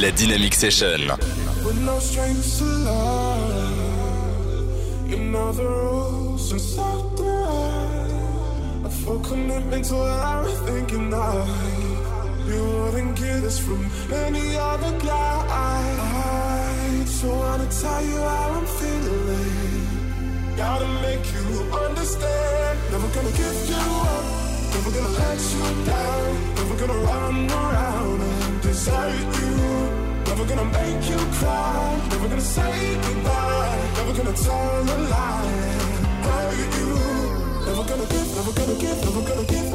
c'est la Dynamic Session. Full commitment to everything. You wouldn't get this from any other guy. So wanna tell you how I'm feeling. Gotta make you understand. Never gonna give you up. Never gonna let you down. Never gonna run around and desert you. Never gonna make you cry. Never gonna say goodbye. Never gonna tell a lie. Are you? Never gonna give, never gonna give, never gonna give.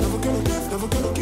Never gonna give, never gonna give.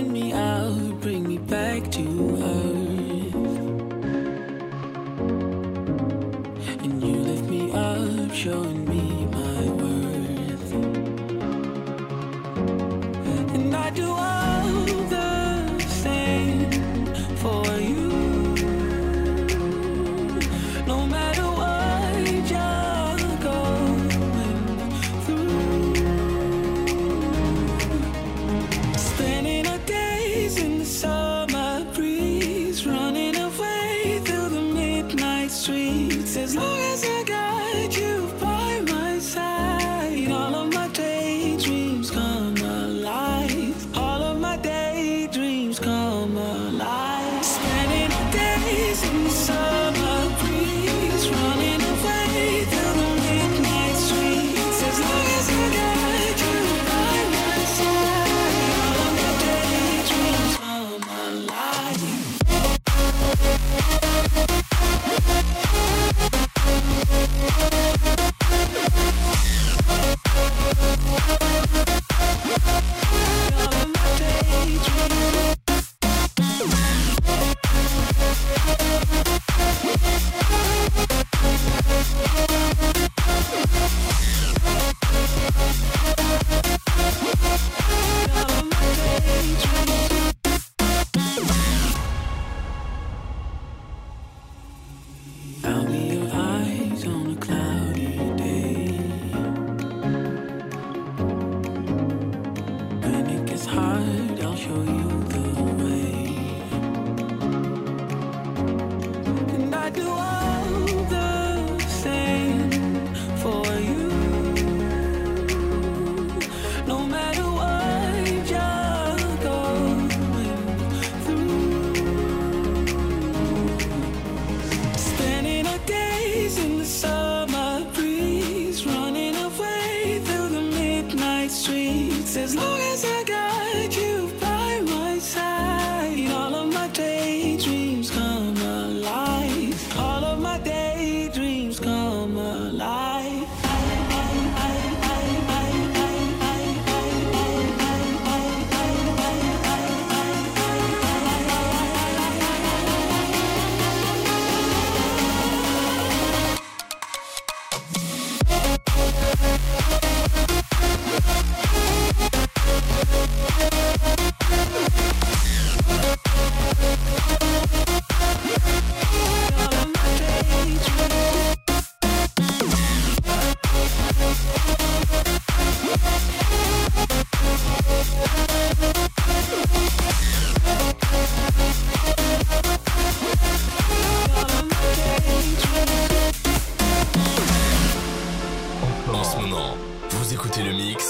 find me out, bring me back to earth. And you lift me up, showing.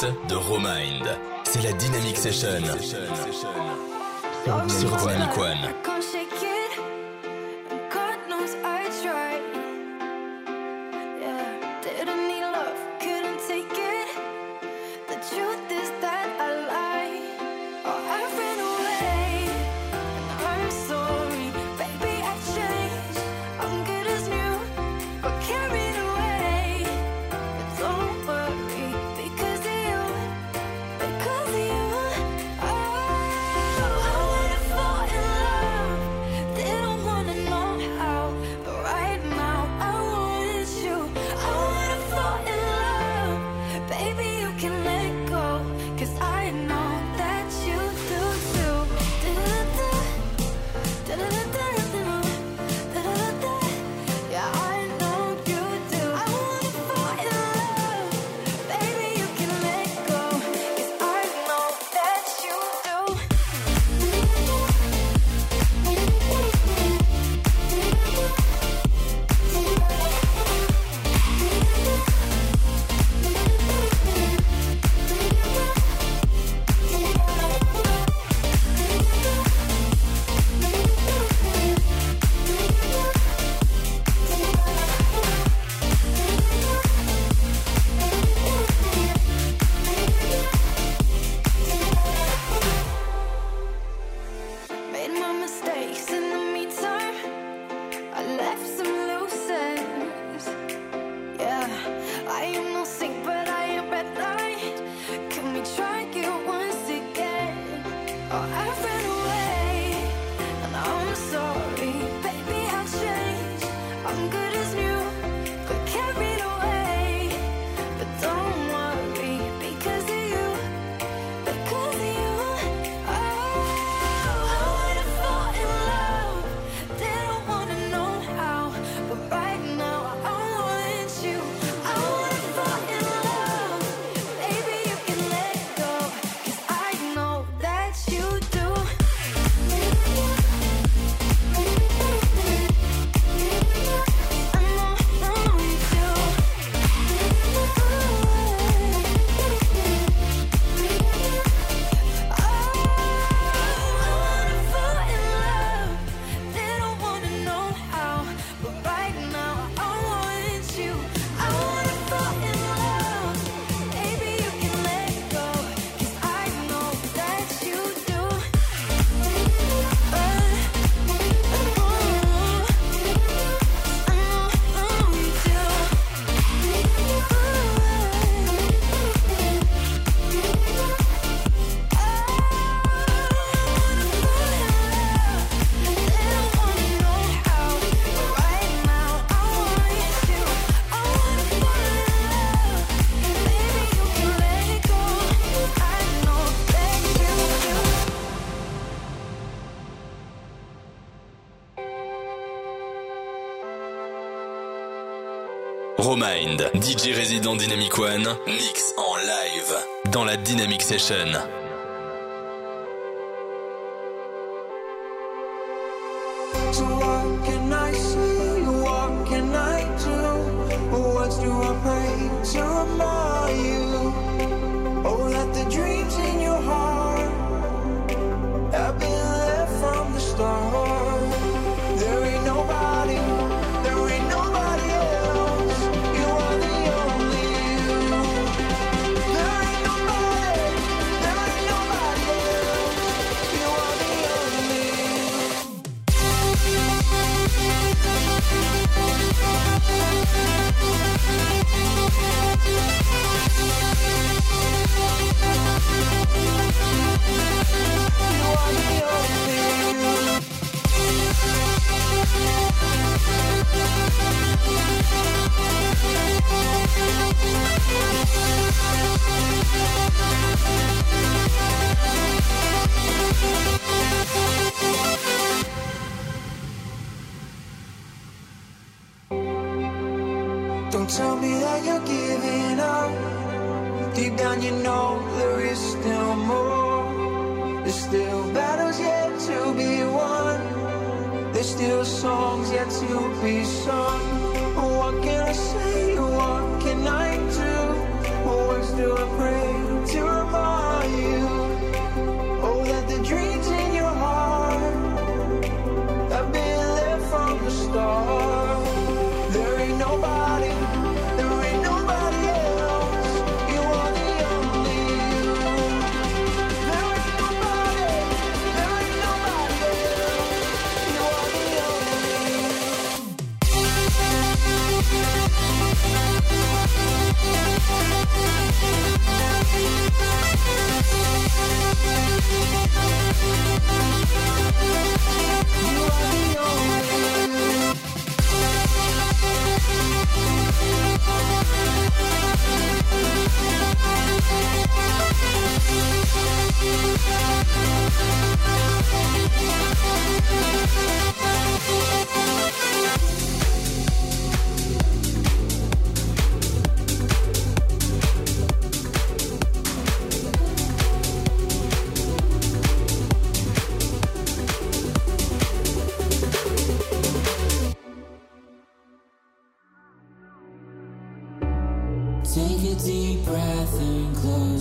de Romind. C'est la Dynamic Session. Sur Dynamic One. dans Dynamic One, mix en live dans la Dynamic Session.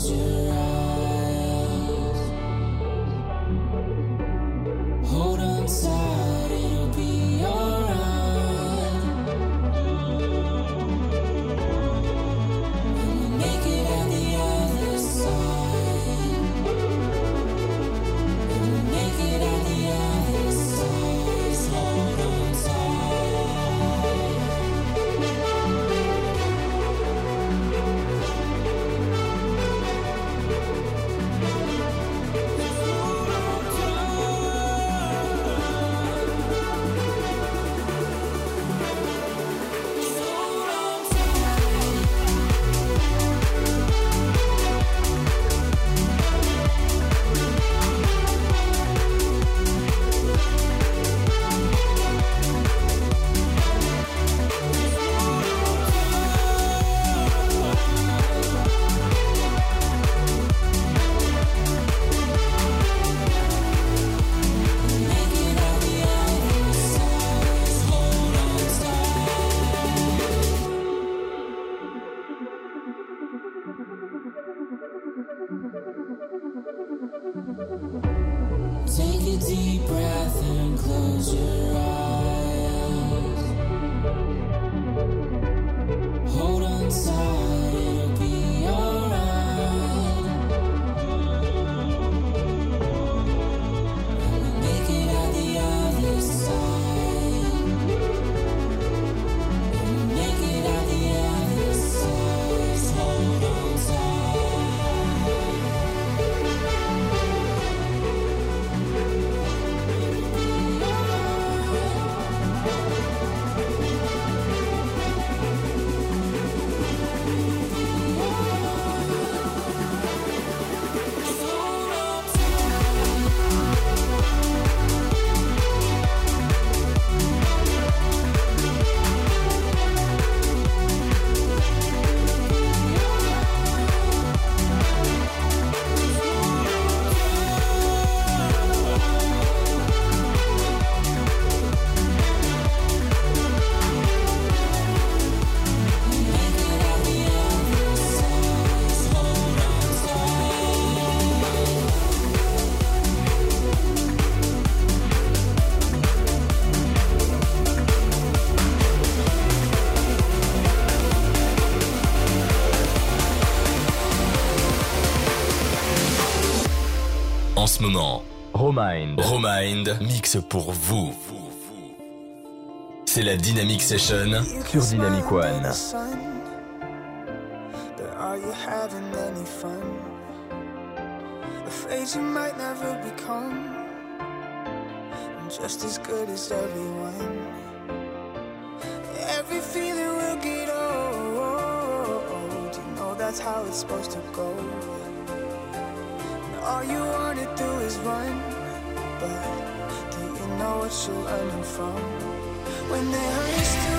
you. Mind mixe pour vous. C'est la Dynamic Session sur Dynamic One. Are you having any fun? Afraid you might never become I'm just as good as everyone. Every feeling will get old. You know that's how it's supposed to go. And all you wanna do is run. but do you know what you're learning from? When they race to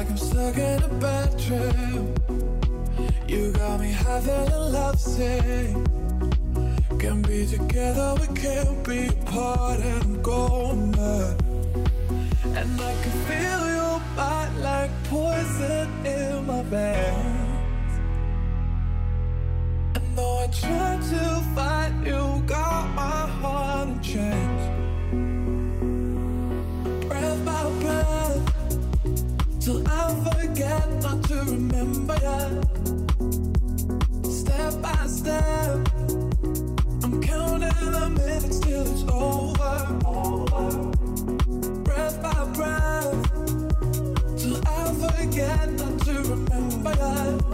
like I'm stuck in a bad trip. You got me having a love sick. Can be together, we can't be apart, and I'm going mad. And I can feel your bite like poison in my veins. And though I try to fight, to remember you. Step by step, I'm counting the minutes till it's over. Breath by breath, till I forget not to remember you.